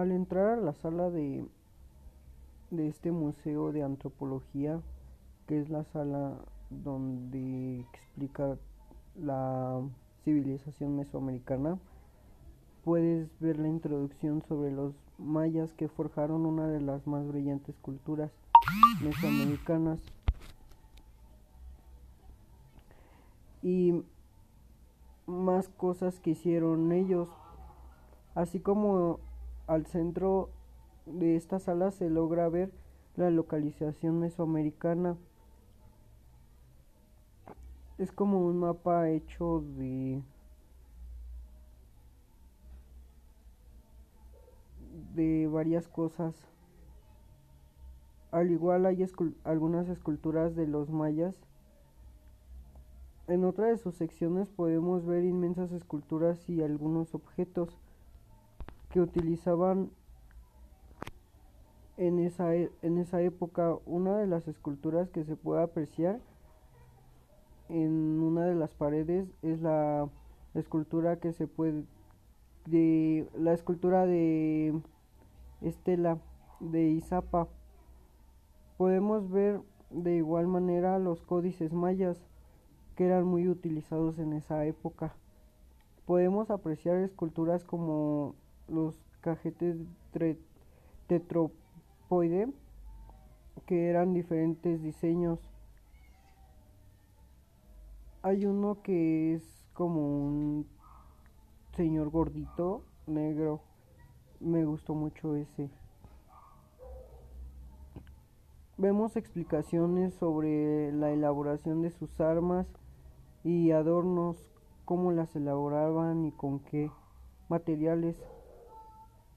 Al entrar a la sala de, de este museo de antropología, que es la sala donde explica la civilización mesoamericana, puedes ver la introducción sobre los mayas que forjaron una de las más brillantes culturas mesoamericanas. Y más cosas que hicieron ellos, así como al centro de esta sala se logra ver la localización mesoamericana. Es como un mapa hecho de de varias cosas. Al igual hay algunas esculturas de los mayas. En otra de sus secciones podemos ver inmensas esculturas y algunos objetos que utilizaban en esa, e, en esa época. Una de las esculturas que se puede apreciar en una de las paredes es la escultura que se puede de la escultura de Estela de Izapa. Podemos ver de igual manera los códices mayas que eran muy utilizados en esa época. Podemos apreciar esculturas como los cajetes tetropoide que eran diferentes diseños hay uno que es como un señor gordito, negro. Me gustó mucho ese. Vemos explicaciones sobre la elaboración de sus armas y adornos, cómo las elaboraban y con qué materiales.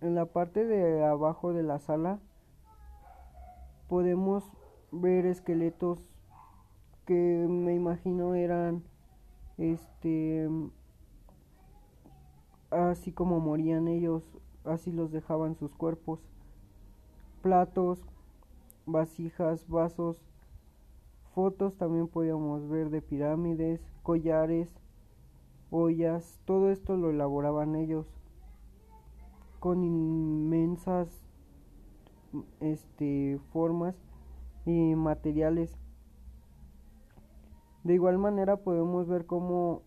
En la parte de abajo de la sala podemos ver esqueletos que me imagino eran este así como morían ellos, así los dejaban sus cuerpos. Platos, vasijas, vasos, fotos también podíamos ver de pirámides, collares, ollas, todo esto lo elaboraban ellos con inmensas este formas y materiales de igual manera podemos ver como,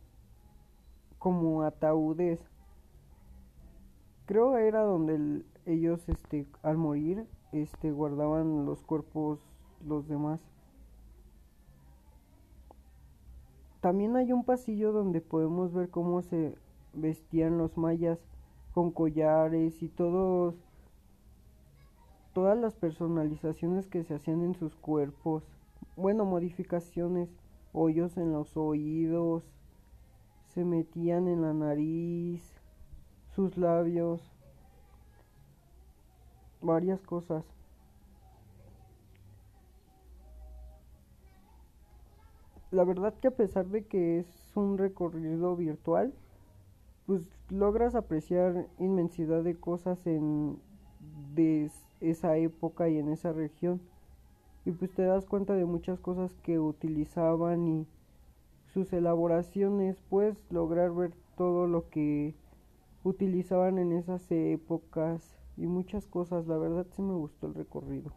como ataúdes. Creo era donde ellos este, al morir este, guardaban los cuerpos los demás. También hay un pasillo donde podemos ver cómo se vestían los mayas con collares y todos todas las personalizaciones que se hacían en sus cuerpos, bueno, modificaciones hoyos en los oídos, se metían en la nariz, sus labios, varias cosas. La verdad que a pesar de que es un recorrido virtual, pues logras apreciar inmensidad de cosas en de esa época y en esa región y pues te das cuenta de muchas cosas que utilizaban y sus elaboraciones, puedes lograr ver todo lo que utilizaban en esas épocas y muchas cosas, la verdad sí me gustó el recorrido.